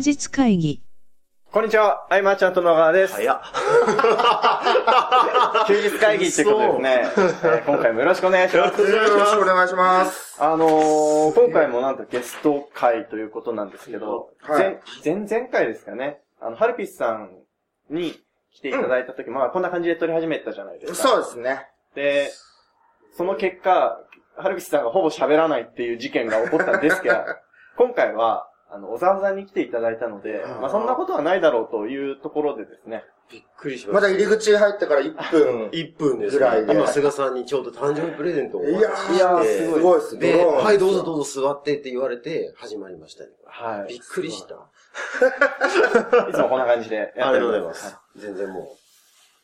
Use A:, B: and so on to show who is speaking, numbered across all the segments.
A: 日会議。
B: こんにちは、アイマーちゃんと野川です。
C: 早っ。
B: 休日会議っていうことですね。えー今回もよろしくお願いします。
D: よろしくお願いします。
B: あのー、今回もなんとゲスト会ということなんですけど、
D: はい
B: 前、前々回ですかね。あの、ハルピスさんに来ていただいたとき、まあこんな感じで撮り始めたじゃないですか。
D: そうですね。
B: で、その結果、ハルピスさんがほぼ喋らないっていう事件が起こったんですが、今回は、あの、小沢さんに来ていただいたので、まあそんなことはないだろうというところでですね、
C: びっくりしました。
D: まだ入り口入ってから1分。
C: 1分です、
D: ぐらいで
C: 今、菅さんにちょうど誕生日プレゼントをお
D: いや
C: 渡しして。
D: いやすごいっす
C: で、
D: ドローン
C: はい、どうぞどうぞ座ってって言われて、始まりましたね。
B: はい。
C: びっくりした。
B: いつもこんな感じでや
C: ありがとうございま
B: す。
C: す。全然も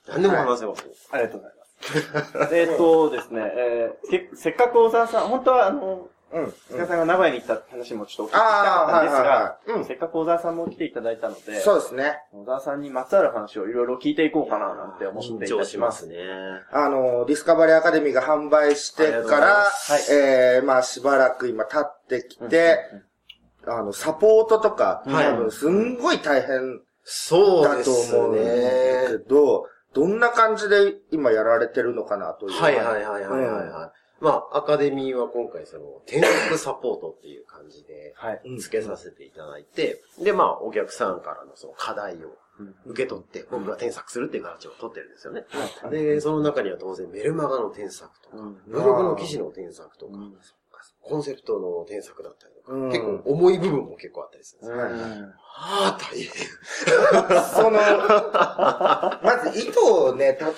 C: う、何でも話せます。
B: ありがとうございます。えっとですね、えーけせっかく小沢さん、本当はあの、
D: うん。
B: 菅さんが名古屋に行った話もちょっとお聞きしたかったんですが
D: はいうん、
B: せっかく小沢さんも来ていただいたので、
D: そうですね。
B: 小沢さんにまつわる話をいろいろ聞いていこうかななんて思ってい
C: 緊
B: た
C: 張しま
B: しますす。
C: ね。
D: あの、ディスカバリーアカデミーが販売してから
C: ます、
D: えー、まあしばらく今経ってきて、あの、サポートとか、
C: はい
D: 多分すんごい大変だと
C: そうです
D: 思うんだけ
C: ね。
D: ど、どんな感じで今やられてるのかなという。
C: はいはいはいはいはいはい。まあ、アカデミーは今回その、転職サポートっていう感じで、
B: はい。
D: うん
C: 付けさせていただいて、で、まあ、お客さんからのその課題を受け取って、僕が添削するっていう形を取ってるんですよね。で、その中には当然メルマガの添削とか、ブログの記事の添削とか、コンセプトの添削だったりとか、
D: うん
C: 結構重い部分も結構あったりするんですよ。
B: うん
C: はあ、大変。
D: その、まず意図をね、た、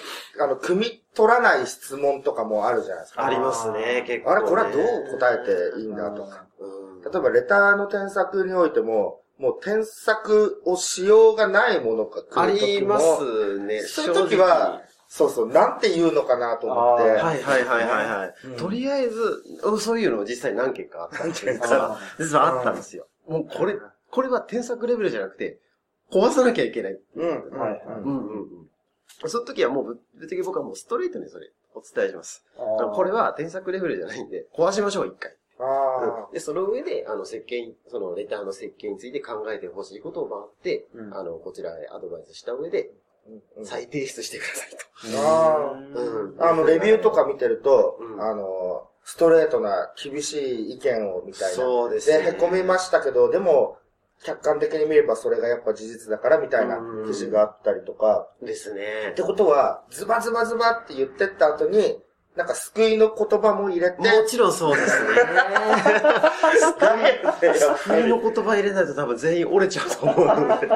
D: あの、汲み取らない質問とかもあるじゃないですか。
C: ありますね、結構、ね。
D: あれ、これはどう答えていいんだとか。
C: うん
D: 例えば、レターの添削においても、もう添削をしようがないものが
C: あ
D: 来る時も、
C: りますね。
D: そういう時は、そうそう、なんて言うのかなと思って。
C: はいはいはいはいはい。
D: うん
C: とりあえず、うんそういうの実際何件かあったんです
D: 何件
B: か
C: 実はあったんですよ。もうこれ、これは添削レベルじゃなくて、壊さなきゃいけない。
D: うん。
B: はいはい
D: うん
C: うんうんうん。その時はもうぶ、ぶっちゃけ僕はもうストレートにそれお伝えします。これは添削レベルじゃないんで、壊しましょう、一回。
D: あ
C: で、その上で、あの、設計に、そのレターの設計について考えてほしいことを回って、
B: うん
C: あの、こちらへアドバイスした上で、
D: ー
C: 再提出してくださいと。
D: あ
C: うん
D: あの、レビューとか見てると、
C: うん
D: あの、ストレートな厳しい意見をみたいな。
C: そうですね
D: で、凹みましたけど、でも、客観的に見ればそれがやっぱ事実だからみたいな
C: うん
D: 記事があったりとか。
C: ですね
D: って。ことは、ズバズバズバって言ってった後に、なんか救いの言葉も入れて、
C: もちろんそうですね。冬の言葉入れないと多分全員折れちゃうと思うので。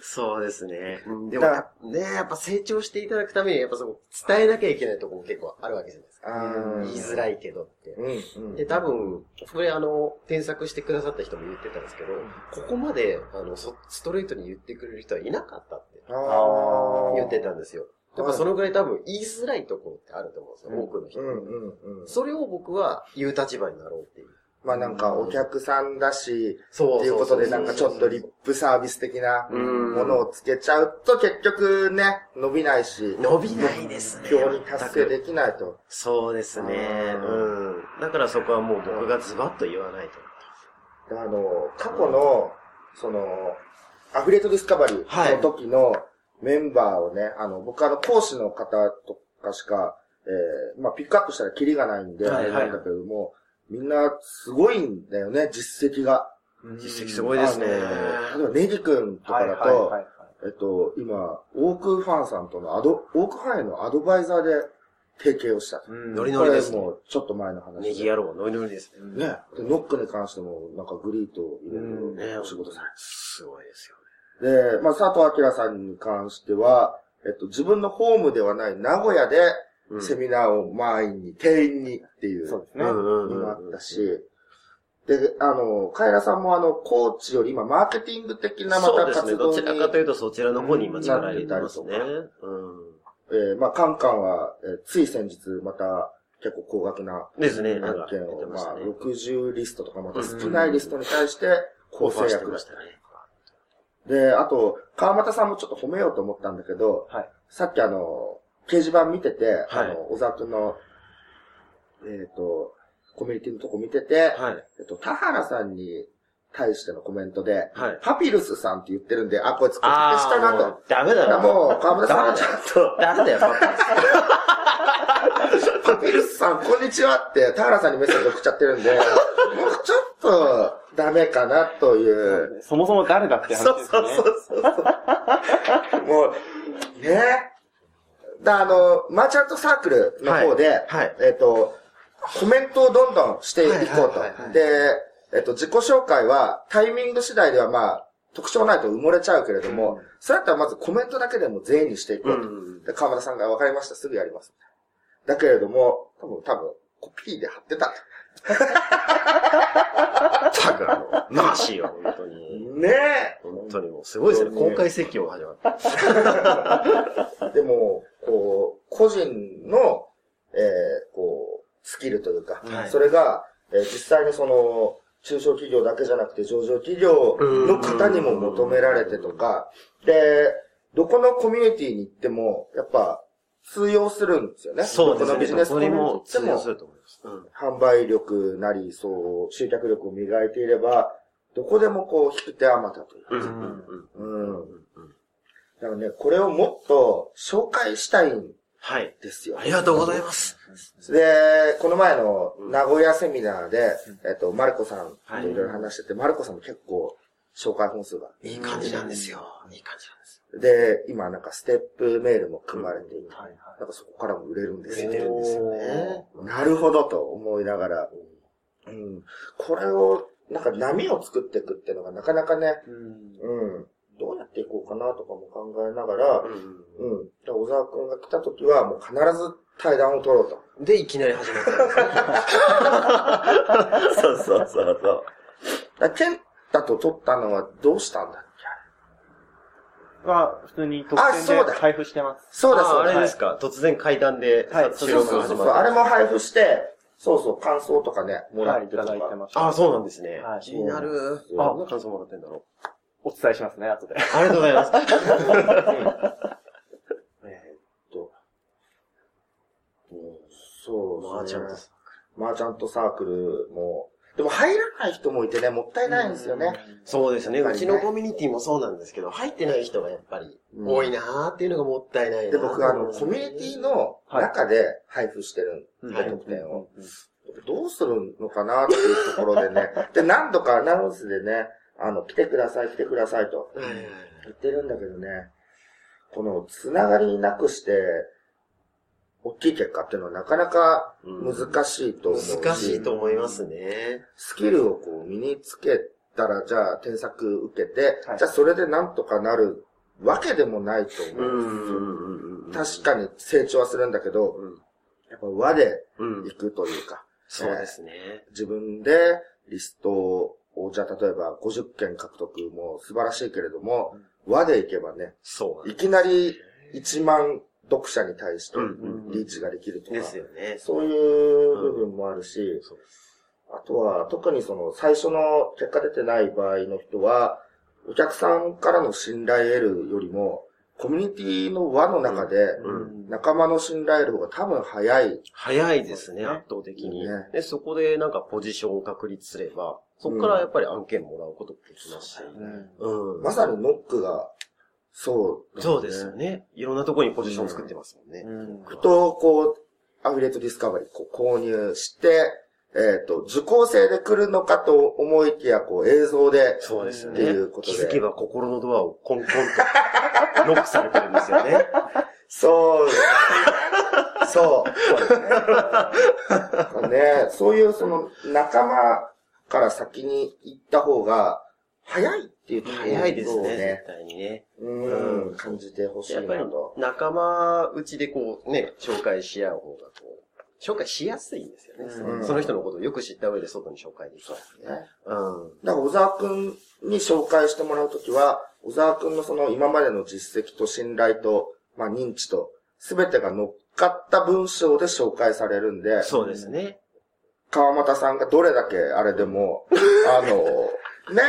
C: そうですね。うんでも
D: だ
C: ね、やっぱ成長していただくために、やっぱその伝えなきゃいけないところも結構あるわけじゃないですか。
D: うん
C: 言いづらいけどって。
D: うんうん
C: で、多分、これあの、添削してくださった人も言ってたんですけど、ここまで、あの、そストレートに言ってくれる人はいなかったって言ってたんですよ。やっぱそのぐらい多分言いづらいところってあると思うんですよ、多くの人。それを僕は言う立場になろうっていう。
D: まあなんかお客さんだし、
C: そ
D: っていうことでなんかちょっとリップサービス的な
C: うん
D: ものをつけちゃうと結局ね、伸びないし、
C: 伸びないですね。
D: 目標に達成できないと。
C: そうですね。
D: う
C: うん。だからそこはもう僕がズバッと言わないと。
D: あの、過去の、その、アフィリエイトディスカバリーの時のメンバーをね、あの、僕あの講師の方とかしか、えー、まあピックアップしたらキリがないんで、
C: はいはい
D: なんだけども、みんなすごいんだよね、実績が。
C: 実績すごいですね。
D: 例えばネギ君とかだと、
B: はいはいはいはい
D: えっと、今、オークファンさんとのアド、オークファンへのアドバイザーで提携をした。
B: うん
C: ノリノリですね。
D: もうちょっと前の話で。
C: ネギ野郎はノリノリですね。
D: ね。で、ノックに関しても、なんかグリートを入れ
B: うん
D: て、お仕事され
C: すごいですよね。
D: て。で、まあ、佐藤明さんに関しては、えっと、自分のホームではない名古屋で、
C: うん
D: セミナーを満員に、定員にっていう
B: そうですね。
C: うんうんうん
D: のもあったし、で、あの、カエラさんもあの、コーチより今、マーケティング的なまた。活動に
C: どちらかというとそちらの方に今力入れてますね。うん。
D: えーまあ、カンカンは、えーつい先日、また、結構高額な
C: ですね。
D: 案
C: なんかま
D: まあ、
C: したね。
D: 60リストとかまた少ないリストに対して、構成役だっ
C: ましたね。
D: で、あと、川又さんもちょっと褒めようと思ったんだけど、
B: はい
D: さっきあの、掲示板見てて、
C: はい
D: あの、小沢くんの、えっ、と、コミュニティのとこ見てて、
C: はい。
D: えっと、田原さんに対してのコメントで、
C: はい。
D: パピルスさんって言ってるんで、あ、こいつコピペしたなと。
C: ダメだよ。
D: もう、川村さんはちゃんと、
C: ダメだよ、パパ。
D: パピルスさん、こんにちはって、田原さんにメッセージ送っちゃってるんで、もうちょっと、ダメかなという。
B: そもそも誰だって話ですよね。
D: そうそう。もう、ね。だあの、マーチャントサークルの方で、
C: はい。
D: えっ、と、コメントをどんどんしていこう
C: はいはいはいは
D: と。
C: い
D: で、えっ、と、自己紹介はタイミング次第ではまあ、特徴ないと埋もれちゃうけれども、それだったらまずコメントだけでも全員にしていこうと。
C: うん。
D: で、川村さんが分かりました、すぐやります。だけれども、多分、多分、コピーで貼ってた。
C: タグ、あの、マーシーは本当に。
D: ね
C: 本当にもうすごいですね。
D: 本当に
C: 公開説教が始まった。
D: え。でも、こう、個人の、えー、こう、スキルというか、
C: はい
D: それが、えー実際にその、中小企業だけじゃなくて上場企業の方にも求められてとか、で、どこのコミュニティに行っても、やっぱ、通用するんですよね。
C: そうですね。
D: どこのビジネスコミュニティにも
C: 通用す、ると思います。うん。
D: 販売力なり、そう、集客力を磨いていれば、どこでもこう、引く手あまたというか。
C: うん。うん。
D: うん。
C: うん。
D: だからね、これをもっと紹介したいん。
C: はい。
D: ですよ
C: あ。りがとうございます。
D: で、この前の名古屋セミナーで、えっと、マルコさん。と
C: はい
D: いろいろ話してて、マルコさん。も結構紹介本数が。
C: いい感じなん。ですよ。いい感じなん。です。
D: で、今なんかステップメールも組まれていて、
B: はいはい
D: なんかそこからも売れるんですよ
C: 売れてるんですよね。
D: なるほどと思いながら、うん。これを、なんか波を作っていくっていうのがなかなかね、
B: うん
D: うん。どうやっていこうかなとかも考えながら、
C: う
D: うん。で小沢くんが来た時はもう必ず対談を取ろうと。
C: ん。で、いきなり始まったんですね。
D: そうそうそうそう。だケンタと取ったのはどうしたんだっけ
B: は、普通に特
D: あ
B: 典
D: そうだ
B: で配布してます。
D: そうだ
C: ああ
D: そうだ。
C: れですか。突然階段で
B: はい
C: 収
D: そうそうそうそう。
C: 録が始まった。
D: あれも配布して、そうそう、感想とかね、もらってとか。
B: ただいてました。
C: ああ、そうなんですね
B: はい。
C: 気になる。
D: あ
C: どんな感想もらってんだろ
B: お伝えしますね、後で。
C: う。ありがとうございます。
D: えーっと、そう
C: マーチャント
D: ですね。マーチャントサークルも、でも入らない人もいてね、もったいないんですよね。
C: そうですね。うちのコミュニティもそうなんですけど、入ってない人がやっぱり
D: うん
C: 多いなーっていうのがもったいないな
D: で、僕あの、コミュニティの中で配布してるんで、
C: はい
D: 特典を。どうするのかなっていうところでね。で、何度かアナウンスでね、あの、来てください、来てくださいと言ってるんだけどね、このつながりなくして、大きい結果っていうのはなかなか難しいと思うし、
C: 難しいと思いますね。
D: スキルをこう身につけたら、じゃあ添削受けて、
B: はい
D: じゃあそれでなんとかなるわけでもないと思
C: う
D: うん
C: ん。
D: ですよ。確かに成長はするんだけど、
C: うん
D: やっぱ輪で
C: うん
D: 行くというか、
C: そうですね。
D: 自分でリストを、じゃあ例えば50件獲得も素晴らしいけれども、輪で行けばね、
C: そう
D: いきなり1万読者に対して
C: うん
D: リーチができるとか、
C: ですよね。
D: そういう部分もあるし、あとは特にその最初の結果出てない場合の人は、お客さんからの信頼得るよりも、コミュニティの輪の中で、
C: うん
D: 仲間の信頼得る方が多分早い。
C: 早いですね、圧倒的に
D: ね。
C: で、そこでなんかポジションを確立すれば、そこからやっぱり案件もらうこともできますし。
B: うん
C: うん。
D: まさにノックが、そう、
C: そうですよ。ね。いろんなところにポジションを作ってますもんね。
B: うん
D: ふと、こう、アフィリエイトディスカバリー、こう購入して、えっ、と、受講生で来るのかと思いきや、こう、映像で、
C: そうですよ
D: ってい
C: ね
D: うことで
C: 気づけば心のドアをコンコンとノックされてるんですよね。
D: そうですね。そう。ね、そういうその仲間から先に行った方が早いっていう
C: 早いですね、絶対にね。
D: うん、感じてほしいな
C: やっぱり
D: と。
C: 仲間内でこうね、紹介し合う方がこう、紹介しやすいんですよね。
D: うん
C: その人のことをよく知った上で外に紹介できる。
D: ね。
C: うん。
D: だから小沢くんに紹介してもらうときは、小沢くんのその今までの実績と信頼と、まあ認知と、すべてが乗っかった文章で紹介されるんで、
C: そうですね。
D: 川又さんがどれだけあれでも、あの、ね、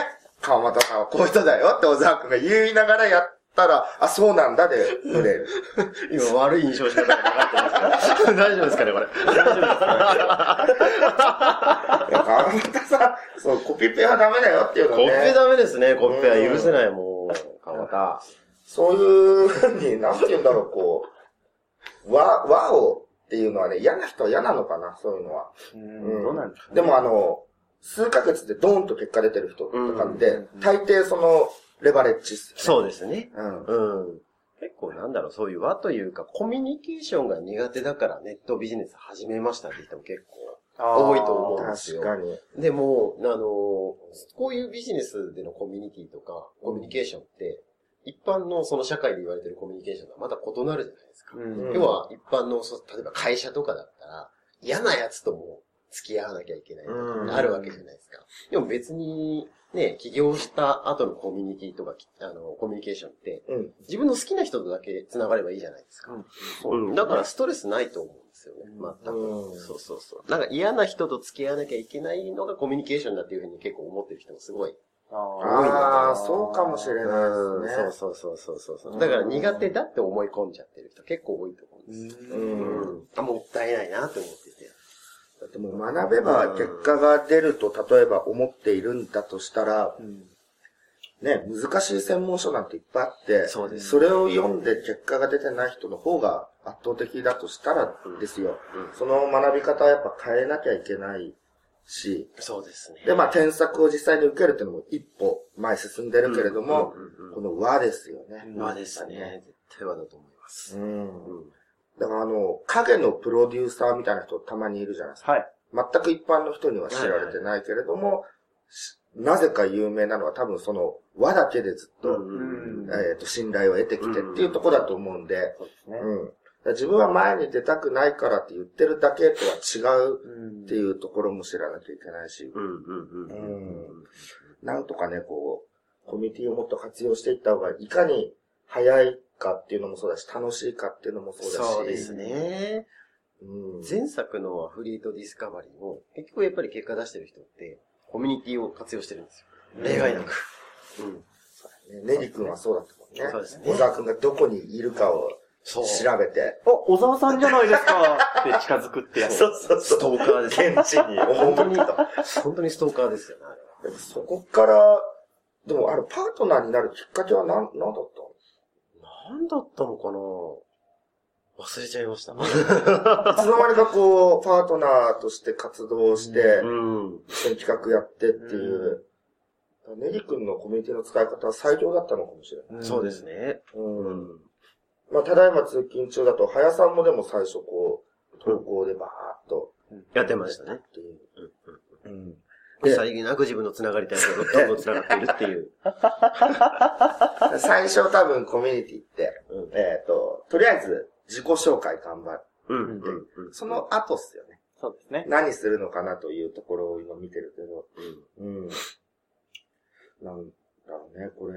D: 川又さんはこういう人だよって小沢くんが言いながらやったら、あ、そうなんだで売れる。
C: 今悪い印象しかなかったです 大丈夫ですかね、これ？
B: 大丈夫ですか
D: いや、川又さん、そう、コピペはダメだよっていうの
C: コッペ
D: ね。
C: ダメですね。コッペは許せない、もう。川端。
D: そういうふうに、なんて言うんだろう、こう、和、和をっていうのはね、嫌な人は嫌なのかな、そういうのは。
B: うん、どうなんですかね
D: でもあの、数ヶ月でドーンと結果出てる人とかって、
B: うん
D: 大抵その、レバレッジっすよね。
C: そうですね。
D: うん。
C: うん。結構なんだろう、そういう和というか、コミュニケーションが苦手だからネットビジネス始めましたって人も結構多いと思うんですよ。
D: 確かに。
C: でも、あの、こういうビジネスでのコミュニティとか、コミュニケーションって、一般のその社会で言われてるコミュニケーションとはまた異なるじゃないですか。
B: うん
C: 要は、一般の、そ例えば会社とかだったら、嫌なやつとも付き合わなきゃいけないと
D: うん
C: かあるわけじゃないですか。でも別に、ね、起業した後のコミュニティとか、あの、コミュニケーションって、
D: うん。
C: 自分の好きな人とだけ繋がればいいじゃないですか。うん。だからストレスないと思うんですよね。全
D: うん
C: く。そうそうそう。なんか嫌な人と付き合わなきゃいけないのがコミュニケーションだっていうふうに結構思ってる人もすごい
B: あ
D: ああ、そうかもしれない
C: うん
D: ですね。
C: そうそうそうそうそう。だから苦手だって思い込んじゃってる人結構多いと思うんです。
B: う。
D: うんん。
C: あ、もったいないなって思ってて。
D: だってもう学べば結果が出ると例えば思っているんだとしたら、
B: うん
D: ね、難しい専門書なんていっぱいあって、
C: そうです
D: それを読んで結果が出てない人の方が圧倒的だとしたらですよ。
C: うん
D: その学び方はやっぱ変えなきゃいけないし、
C: そうですね。
D: で、まあ、添削を実際に受けるっていうのも一歩前進んでるけれども、この和ですよね。
B: うん
C: 和ですね。絶対和だと思います。
D: うん。
C: うん
D: だからあの、影のプロデューサーみたいな人たまにいるじゃないですか。
B: はい。
D: 全く一般の人には知られてないけれども、しなぜか有名なのは多分その和だけでずっと、
C: うん。
D: えっ、と、信頼を得てきてっていうところだと思うんで、
B: そう
D: ん。自分は前に出たくないからって言ってるだけとは違う
B: うん
D: っていうところも知らなきゃいけないし、
C: うん。うん。うん。
D: うん。なんとかね、こう、コミュニティをもっと活用していった方が、いかに早いかっていうのもそうだし、楽しいかっていうのもそうだし。
C: そうですね。
D: うん。
C: 前作のアフリートディスカバリーも、結局やっぱり結果出してる人って、コミュニティを活用してるんですよ。例外なく。うん。
D: ねネリ君はそうだったもんね。
C: そうですね
D: 小沢君がどこにいるかを
C: そう。
D: 調べて。
B: あ、小沢さんじゃないですか って近づくってやつ。
D: そうそう
C: ストーカーですね。
D: 現地に
C: 本当に本当にストーカーですよね、
D: そこから、でもあれ、パートナーになるきっかけは何、何だったの？
C: 何だったのかな？忘れちゃいました。
D: いつの間にかこう、パートナーとして活動して、
C: うん。
D: 一緒に企画やってっていう。ネリ君のコミュニティの使い方は最強だったのかもしれない。
C: そうですね。
D: うん。
C: うん。
D: まあ、ただいま通勤中だと、早さんもでも最初こう、投稿でバーっと。
C: やってましたね。
D: っていう。うん。
C: で、さりげなく自分の繋がりたい人とどんどん繋がっているっていう。
D: 最初多分コミュニティって、
C: うん
D: えっ、と、とりあえず自己紹介頑張る。
C: うん。うん。うん。
D: その後っすよね。
B: そうですね。
D: 何するのかなというところを今見てるけど。うん。なんだろうね、これ。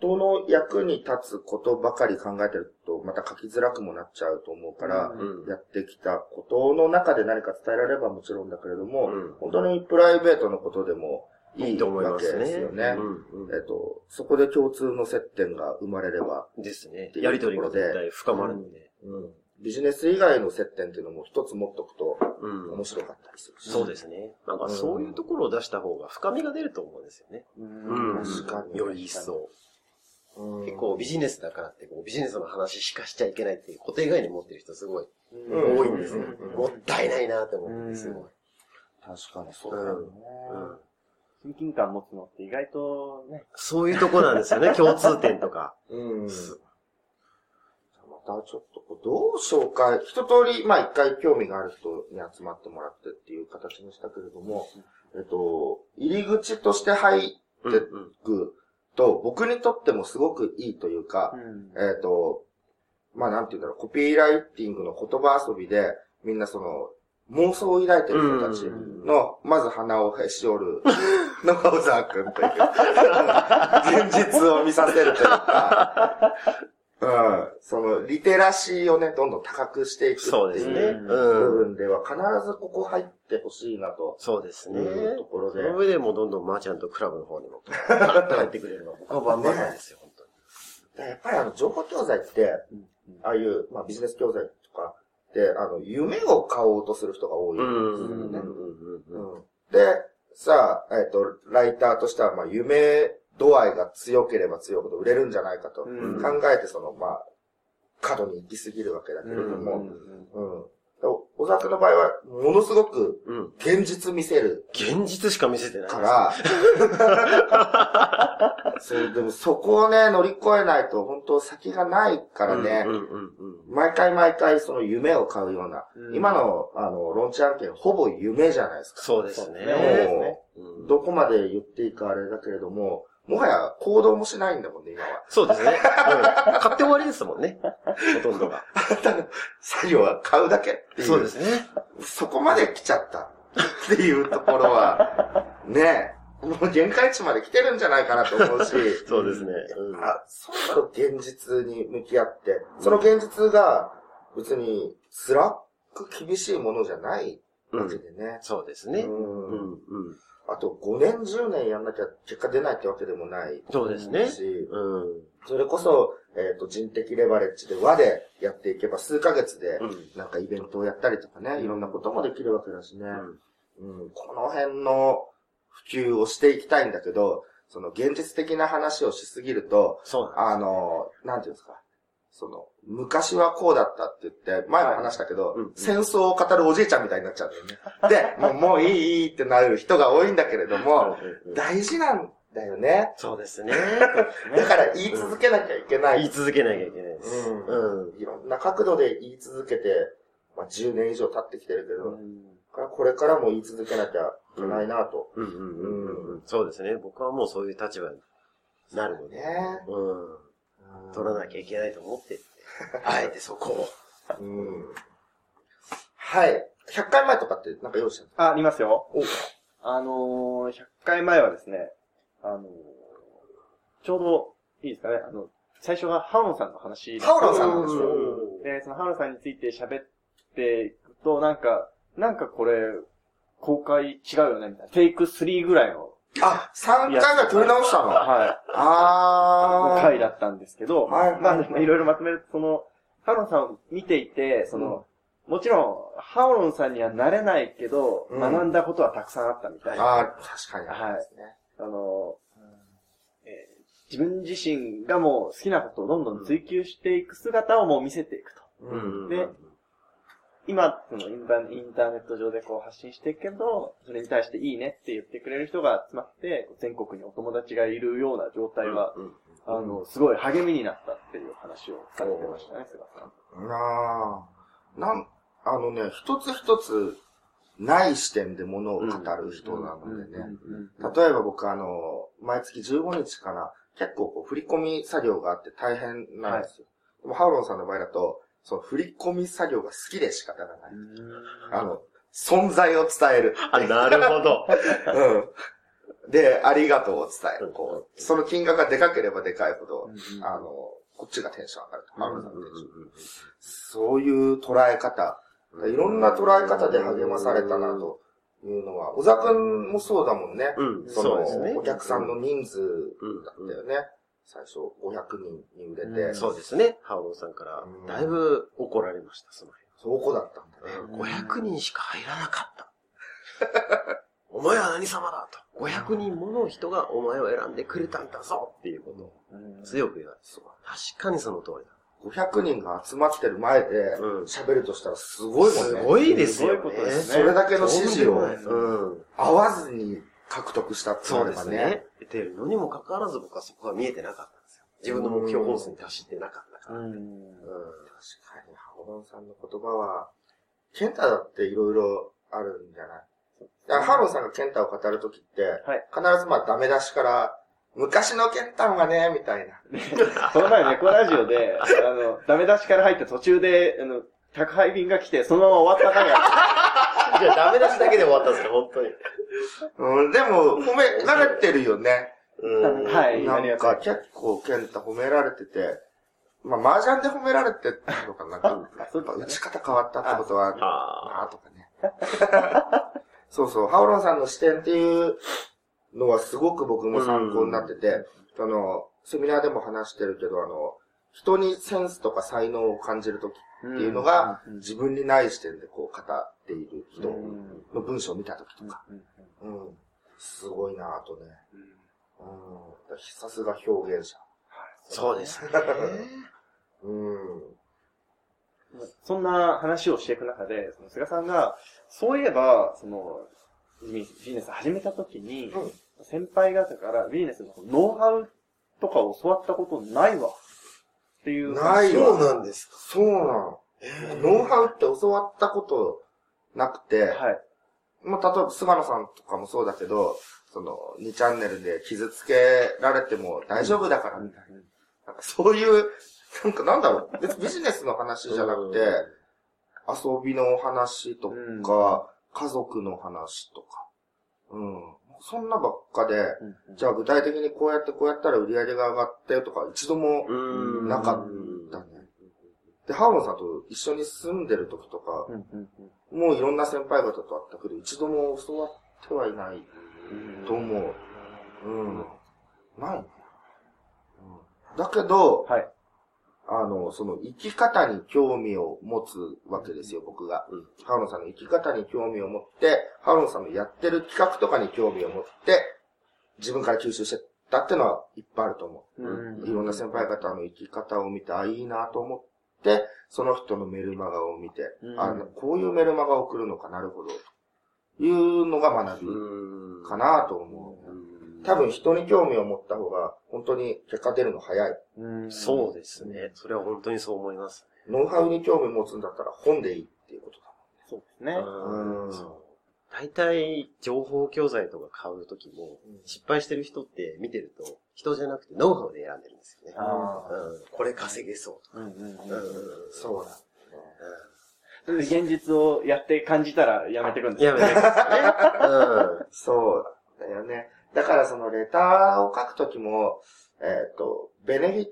D: 人の役に立つことばかり考えてると、また書きづらくもなっちゃうと思うから、
C: うん。
D: やってきたことの中で何か伝えられればもちろんだけれども、
C: うん
D: 本当にプライベートのことでもいい
C: と思い
D: わけ
C: ますね。
D: ですよね。
C: うん。うん
D: えっと、そこで共通の接点が生まれれば、
C: ですねやりとりが絶対深まるんで。
D: うん、ビジネス以外の接点っていうのも一つ持っとくと
C: うん。
D: 面白かったりするし。
C: そうですね。なんかそういうところを出した方が深みが出ると思うんですよね。
B: うん
D: 確かに
C: より一層。
D: うん
C: 結構ビジネスだからってこうビジネスの話しかしちゃいけないっていう固定概念持ってる人すごい
D: うん
C: 多いんですよ
D: うん。
C: もったいないなって思ってすごい。
D: 確かにそうだよね。
C: うん
B: 親近感持つのって意外とね。
C: そういうとこなんですよね、共通点とか。
D: うん。またちょっとこう、どう紹介、一通り、まあ一回興味がある人に集まってもらってっていう形にしたけれども、えっと、入り口として入っていくと、僕にとってもすごくいいというか、えっ、と、まあなんて言うんだろう、コピーライティングの言葉遊びで、みんなその、妄想を抱いてる人たちの、まず鼻をへし折るのが小沢くんという、現実を見させるというか、うん、その、リテラシーをね、どんどん高くしていくって
C: そうですね。
D: いう
C: ん。
D: 分では、必ずここ入ってほしいなと
C: そうですね。
D: いうところで、
C: その上でもうどんどんマーチャントクラブの方にも、入ってくれれば僕は万々歳ですよ、本当に。
D: やっぱりあの、情報教材って、ああいう、まあ、ビジネス教材とかで、あの、夢を買おうとする人が多いんですよね。うんで、さあ、えっ、と、ライターとしては、まあ、夢度合いが強ければ強いほど売れるんじゃないかと考
B: うん。
D: えて、その、まあ、過度に行き過ぎるわけだけれども、
B: うん。
D: うん。小沢君の場合は、ものすごく
C: うん。
D: 現実見せる。
C: 現実しか見せてない。
D: から、そう、でもそこをね、乗り越えないと、本当先がないからね、毎回毎回その夢を買うような、
B: うん。
D: 今の、あの、ローンチ案件、ほぼ夢じゃないですか。
C: そうですね。
D: どこまで言っていいかあれだけれども、もはや行動もしないんだもんね、今は。
C: そうですね。うん買って終わりですもんね。ほとんどが。
D: 作業は買うだけっていう。
C: そうですね。
D: そこまで来ちゃったっていうところは、ねもう限界値まで来てるんじゃないかなと思うし、
C: そうですね。うん
D: あ、そろそろ現実に向き合って、その現実が別に辛く厳しいものじゃないわけでね。
C: そうですね。
D: う
C: うん
D: ん
C: うん。
D: あと5年10年やんなきゃ結果出ないってわけでもない
C: そうですね。
D: し、
C: うん。
D: それこそ、えっ、と、人的レバレッジで輪でやっていけば数ヶ月で、
C: うん。
D: なんかイベントをやったりとかね、いろんなこともできるわけだしね。うん、この辺の普及をしていきたいんだけど、その現実的な話をしすぎると、
C: そう
D: あの、なんていうんですか。その、昔はこうだったって言って、前も話したけど、
C: はいうん
D: 戦争を語るおじいちゃんみたいになっちゃうんだよね。で、もうもういいいいってなる人が多いんだけれども、
C: うん
D: 大事なんだよね。
C: そうですね。
D: だから言い続けなきゃいけない。
C: 言い続けなきゃいけないです。
D: うん
C: うん。
D: いろんな角度で言い続けて、まあ、10年以上経ってきてるけど、これからも言い続けなきゃいけないなと。
C: うんうんうんうん。そうですね。僕はもうそういう立場になるので。
D: ね
C: うん。取らなきゃいけないと思ってって。あえてそこを。
D: うん。はい。100回前とかってなんか用意してる
B: あ、ありますよ
D: お。
B: あのー、100回前はですね、あのー、ちょうど、いいですかね、あの、最初がハウロンさんの話
D: ハウロンさんなんですよ。
B: で、そのハウロンさんについて喋っていくと、なんか、なんかこれ、公開違うよね、みたいな。テイク3ぐらいの、
D: あ、3回が撮り直したの？
B: はい。
D: あー。
B: 回だったんですけど、
D: はい
B: まあ、いろいろまとめると、その、ハウロンさんを見ていて、その、もちろん、ハウロンさんにはなれないけど、
D: うん
B: 学んだことはたくさんあったみたいな。
D: あー、確かにありますね。
B: あの、えー自分自身がもう好きなことをどんどん追求していく姿をもう見せていくと。
D: うん。
B: で今、そのインターインターネット上でこう発信していくけど、それに対していいねって言ってくれる人が集まって、全国にお友達がいるような状態は、
C: うん
B: あの、すごい励みになったっていう話をされてましたね、菅さん。
D: なあなん、あのね、一つ一つ、ない視点でものを語る人なのでね。例えば僕あの、毎月15日かな、結構こう振り込み作業があって大変なんですよ。でもハウロンさんの場合だと、その振り込み作業が好きで仕方がない。あの、存在を伝える。
C: あ、なるほど。
D: うん。で、ありがとうを伝える。こう、その金額がでかければでかいほど、あの、こっちがテンション上がると。ハウロンさんのテンション。そういう捉え方。いろんな捉え方で励まされたなというのは、小沢くんもそうだもんね。
C: うん、
D: その
C: そうですね。
D: お客さんの人数だったよね。最初500人に売れて、
B: うん
C: そうですね。ハオロンさんから
D: うん、
C: だいぶ怒られました、その
D: そこだったんだね。
C: 辺。500人しか入らなかった。お前は何様だと。500人もの人がお前を選んでくれたんだぞっていうことを強く言われて。確かにその通りだ。
D: 500人が集まってる前で
C: うん
D: 喋るとしたらすごいもんね。
C: すごいですよね。
B: すごいことですね
D: それだけの支持を。合わずに獲得したって
C: そう
D: なればね。
C: ですね。得てるのにもかかわらず僕はそこが見えてなかったんですよ。自分の目標本数に達してなかったから。うん。
D: 確かに、ハオロンさんの言葉は、ケンタだっていろいろあるんじゃない？だからハロンさんがケンタを語るときって、
B: はい
D: 必ずまあダメ出しから、昔のケンタンはね、みたいな。
B: この前、猫ラジオで、あの、ダメ出しから入って途中で、あの、宅配便が来て、そのまま終わった回があっ
C: いや、ダメ出しだけで終わったんですよ、本当に。
D: うん、でも、褒められてるよね。
C: うん。
B: はい
D: なんか、結構、ケンタ褒められてて、まあ、麻雀で褒められてたのかな。なんか、
B: た。そう
D: やっぱ打ち。方変わったってことは、
C: あ
D: なあとかね。そうそう、ハオロンさんの視点っていうのはすごく僕も参考になってて、その、セミナーでも話してるけど、あの、人にセンスとか才能を感じるときっていうのが、自分にない視点でこう語っている人の文章を見たときとか、うん。すごいなぁとね。うん。さすが表現者。
C: そうですね。
D: うん。
B: そんな話をしていく中で、その菅さんが、そういえば、その、ビジネス始めた時に、うん、先輩方からビジネスのノウハウとかを教わったことないわ。っていう。
D: ない
C: わ。そうなんですか。
D: そうなの。ノウハウって教わったことなくて、はい。まあ、例えば、菅野さんとかもそうだけど、その、2チャンネルで傷つけられても大丈夫だからみたいな。なんかそういう、なんかなんだろう、別にビジネスの話じゃなくて、遊びの話とか、家族の話とか、うん。そんなばっかで、じゃあ具体的にこうやってこうやったら売り上げが上がったよとか一度もなかったね。で、ハーモンさんと一緒に住んでる時とか、もういろんな先輩方と会ったけど、一度も教わってはいないと思う。うん。ないね。うん、だけど、はい。あの、その生き方に興味を持つわけですよ、僕が。うん、ハロンさんの生き方に興味を持って、ハロンさんのやってる企画とかに興味を持って、自分から吸収してたってのはいっぱいあると思う。うん、いろんな先輩方の生き方を見て、あ、いいなと思って、その人のメルマガを見て、うん、あこういうメルマガを送るのかなるほど、というのが学びかなと思う。多分人に興味を持った方が、本当に結果出るの早い。
C: そうですね。それは本当にそう思います。
D: ノウハウに興味持つんだったら本でいいっていうことだ
B: そうですね。
C: 大体、情報教材とか買うときも、失敗してる人って見てると、人じゃなくてノウハウで選んでるんですよね。うん、これ稼げそうとか。
D: そうだ。
B: 現実をやって感じたらやめてくんです
C: やめてくんですね。
D: そうだよね。だからそのレターを書くときも、えっ、ー、と、ベネフィッ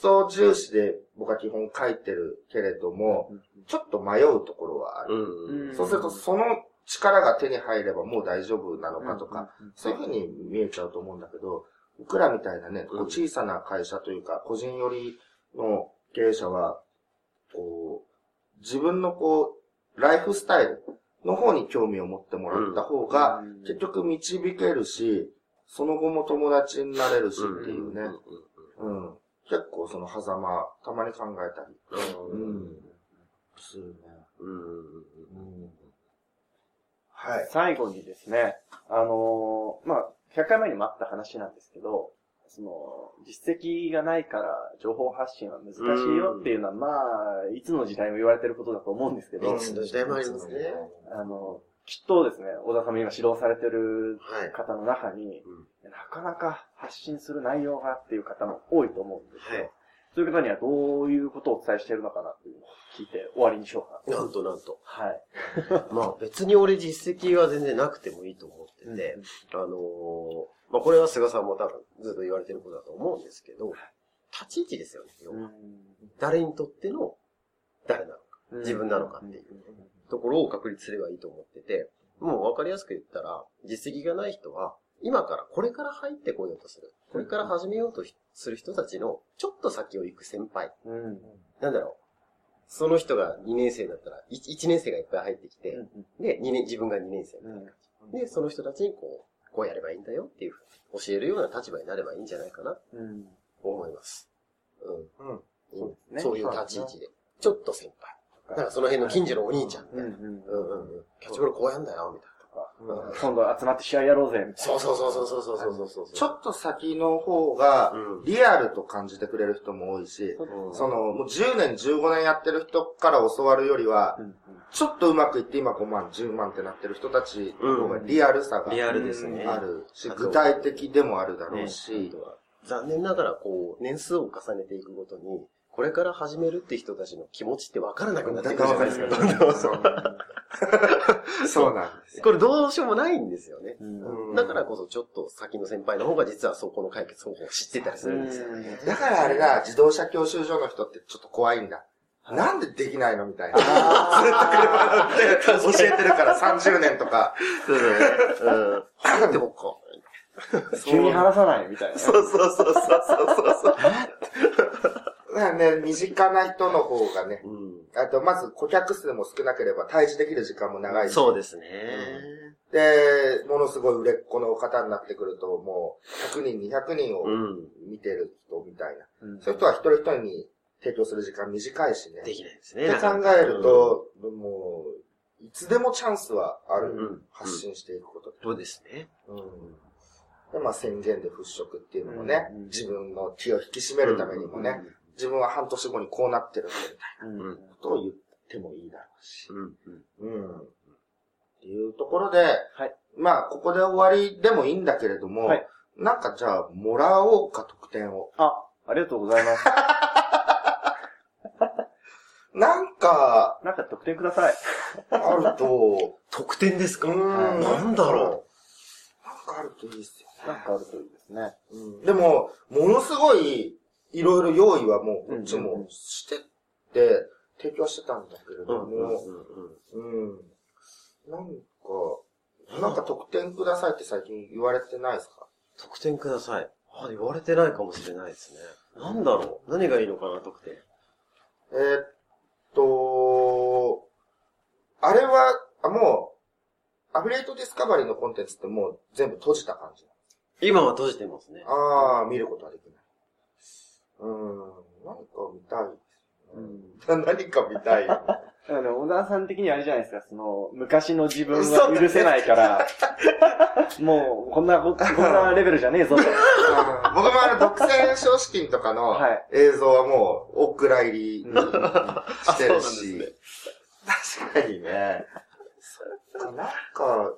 D: ト重視で僕は基本書いてるけれども、ちょっと迷うところはある。そうするとその力が手に入ればもう大丈夫なのかとか、そういうふうに見えちゃうと思うんだけど、僕らみたいなね、小さな会社というか、個人寄りの経営者は、こう、自分のこう、ライフスタイルの方に興味を持ってもらった方が、結局導けるし、その後も友達になれるしっていうね。うん。結構その狭間、たまに考えたり。うん。するね。うん。
B: はい。最後にですね、あのー、まあ、100回前にもあった話なんですけど、その、実績がないから情報発信は難しいよっていうのは、まあ、いつの時代も言われてることだと思うんですけど、
C: いつの時代もありますね。
B: あの、きっとですね、小田さんも今指導されてる方の中に、はいうん、なかなか発信する内容がっていう方も多いと思うんですよ。はい、そういう方にはどういうことをお伝えしているのかなっていうのを聞いて終わりにしよう
C: かな。なんとなんと。
B: はい。
C: まあ別に俺実績は全然なくてもいいと思ってて、うん、あのー、まあこれは菅さんも多分ずっと言われてることだと思うんですけど、立ち位置ですよね、要は。誰にとっての誰なのか、自分なのかっていう。ところを確立すればいいと思ってて、もうわかりやすく言ったら、実績がない人は、今からこれから入ってこようとする。これから始めようとする人たちの、ちょっと先を行く先輩。うん、なんだろう。その人が2年生だったら1、1年生がいっぱい入ってきて、うん、で、2年、自分が2年生みたいな感じ。で、その人たちにこう、こうやればいいんだよっていうふうに教えるような立場になればいいんじゃないかな、うん、思います。うん。うん。そうですね。そういう立ち位置で。ちょっと先輩。だからその辺の近所のお兄ちゃんみたいな。うんうんうん。キャッチボールこうやんだよ、みたいな。
B: 今度集まって試合やろうぜ、みたいな。
C: そうそうそうそうそうそうそう
D: ちょっと先の方が、リアルと感じてくれる人も多いし、その、もう10年、15年やってる人から教わるよりは、ちょっとうまくいって今5万、10万ってなってる人たちの方がリアルさが、
C: リアルですね。
D: あるし、具体的でもあるだろうし、
C: 残念ながらこう、年数を重ねていくごとに、これから始めるって人たちの気持ちって分からなくなってくるじゃないですか、どんどん。
D: そうなんです
C: これどうしようもないんですよね。だからこそちょっと先の先輩の方が実はそこの解決方法を知ってたりするんですよね。
D: だからあれだ、自動車教習所の人ってちょっと怖いんだ。なんでできないのみたいな。ずっと車乗って教えてるから30年とか。そうだね。
C: うん。でもか。
B: 急に話さないみたいな。
D: そうそうそうそうそうそう。まあね、身近な人の方がね、
C: うん。
D: あと、まず顧客数も少なければ対峙できる時間も長いし。
C: そうですね。
D: で、ものすごい売れっ子の方になってくると、もう、100人、200人を
C: うん。
D: 見てる人みたいな。
B: うん
D: そういう人は一人一人に提供する時間短いしね。
C: できないですね。
D: って考えると、もう、いつでもチャンスはある。
C: うん、うん。
D: 発信していくことで。
C: そうですね。
D: うん。で、まあ宣言で払拭っていうのもね、
B: うん
D: 自分の気を引き締めるためにもね、自分は半年後にこうなってるんだみたい。なことを言ってもいいだろうし。
C: うん。うん。
D: うん。っていうところで、
B: はい
D: まあ、ここで終わりでもいいんだけれども、
B: はい
D: なんかじゃあ、もらおうか、得点を。
B: あ、ありがとうございます。
D: なんか、
B: なんか得点ください。
D: あると、
C: 得点ですか？
D: うーん、
C: なんだろ
D: う。なんかあるといいっすよ。
B: なんかあるといいですね。
D: うん、でも、ものすごい、いろいろ用意はもう、こっちもしてって、提供してたんだけれど。も、うん。なんか、なんか得点くださいって最近言われてないですか？
C: 得点ください。あ、言われてないかもしれないですね。なんだろう？何がいいのかな、得点。
D: えーっと、あれは、あ、もう、アフィリエイトディスカバリーのコンテンツってもう全部閉じた感じ。
C: 今は閉じてますね。
D: ああ、見ることはできない。うーん、何か見たい。
B: うん。
D: 何か見たい。
B: だからね、小田さん的にはあれじゃないですか、その、昔の自分は許せないから、もう、こんなこ、こんなレベルじゃねえぞ
D: 僕もあの、独占賞資金とかの
B: はい
D: 映像はもう、お蔵入りにしてるし
C: で。
D: 確かにね。そっか、なんか、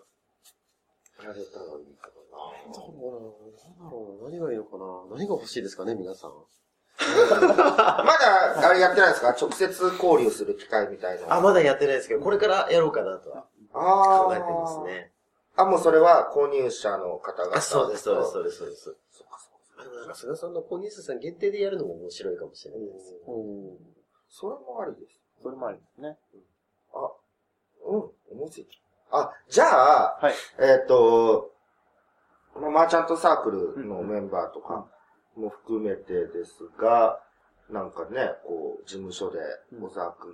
D: やれたらいいか
C: なんだろうななんだろうな何がいいのかな何が欲しいですかね、皆さん。
D: な。まだ、あれやってないですか？直接交流する機会みたいな。
C: あ、まだやってないですけど、これからやろうかなとは考えてます。ね。
D: あ、もうそれは購入者の方々。
C: あ、そうです、そうです、そう
D: で
C: です、そうです。あでもなんか、菅さんの購入者さん限定でやるのも面白いかもしれないです。
B: うん。
D: それもありです。
B: それもありですね。
D: うん、思いついた。あ、じゃあ、
B: はい。
D: えっ、と、まあマーチャントサークルのメンバーとかも含めてですが、なんかね、こう、事務所で
B: うん
D: 小沢くん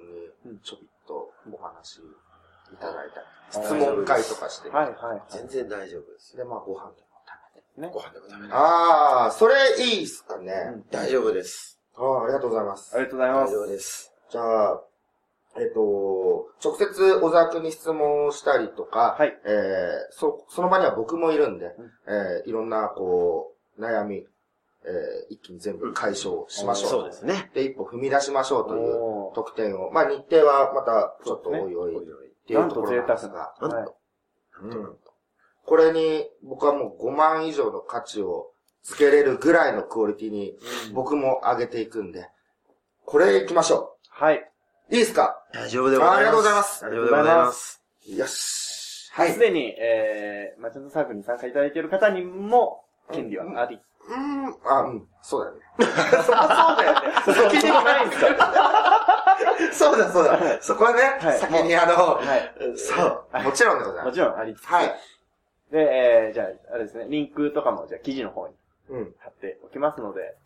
B: うん
D: にちょびっとお話いただいたり、
B: うん
D: 質問会とかして、
B: はい、はい。
C: 全然大丈夫です。
D: で、まあご飯でも食
B: ね
C: ご。飯でも食べ
D: べて。ああ、それいいっすかね。
B: うん
C: 大丈夫です。
D: ああ、ありがとうございます
B: あ。りがとうございます
C: 大丈。夫です。
D: じゃあ、えっ、と、直接小沢くんに質問をしたりとか、
B: はい
D: えーそ、その場には僕もいるんで、
B: うん
D: えーいろんな、こう、悩み、えー一気に全部解消しましょう。
C: そうですね。
D: で、一歩踏み出しましょうという特典を。まあ、日程はまた、ちょっとおいおいっていうところなんですが、
C: なんと、
B: はい
D: うんこれに僕はもう5万以上の価値をつけれるぐらいのクオリティに僕も上げていくんで、これ行きましょ
B: はい。
D: う。いいですか？
C: 大丈夫でございます。
D: ありがとうございます
C: 大丈夫でございます。
D: よし。はい。
B: すでに、えー、マーチャントサークルに参加いただいている方にも、権利はあり。
D: うーん、あ、うん、そうだよね。
B: そうだよね。先にもないんですか
D: そうだ、そうだ。そこはね、
B: はい
D: 先にあの、
B: はい。
D: そう、もちろんでござい
B: も
D: ます。
B: ちろんありつつ。
D: はい。
B: で、えー、じゃあ、あれですね、リンクとかも、じゃあ記事の方に
D: うん。
B: 貼っておきますので、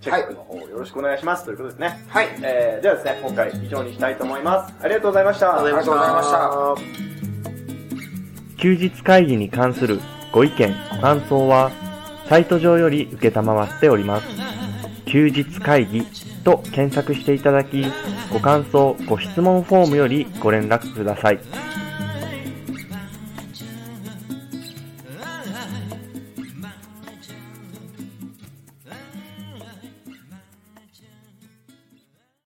B: チェックの方よろしくお願いします、ということですね。
D: はい。
B: えー、ではですね、今回以上にしたいと思います。ありがとうございました。
C: ありがとうございました。
A: 休日会議に関するご意見、ご感想は、サイト上より受けたまわっております。休日会議と検索していただき、ご感想、ご質問フォームよりご連絡ください。